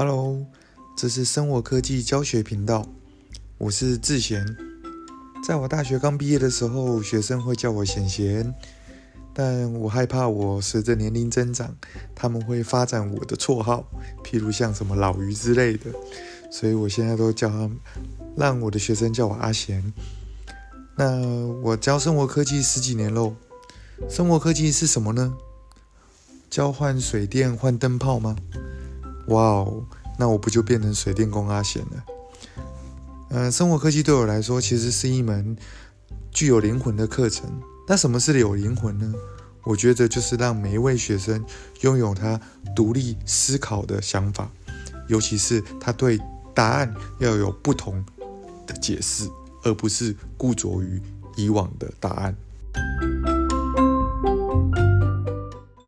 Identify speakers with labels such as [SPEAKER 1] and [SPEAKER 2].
[SPEAKER 1] Hello，这是生活科技教学频道，我是志贤。在我大学刚毕业的时候，学生会叫我贤贤，但我害怕我随着年龄增长，他们会发展我的绰号，譬如像什么老鱼之类的，所以我现在都叫他，让我的学生叫我阿贤。那我教生活科技十几年喽，生活科技是什么呢？交换水电换灯泡吗？哇哦，那我不就变成水电工阿贤了？嗯，生活科技对我来说其实是一门具有灵魂的课程。那什么是有灵魂呢？我觉得就是让每一位学生拥有他独立思考的想法，尤其是他对答案要有不同的解释，而不是固着于以往的答案。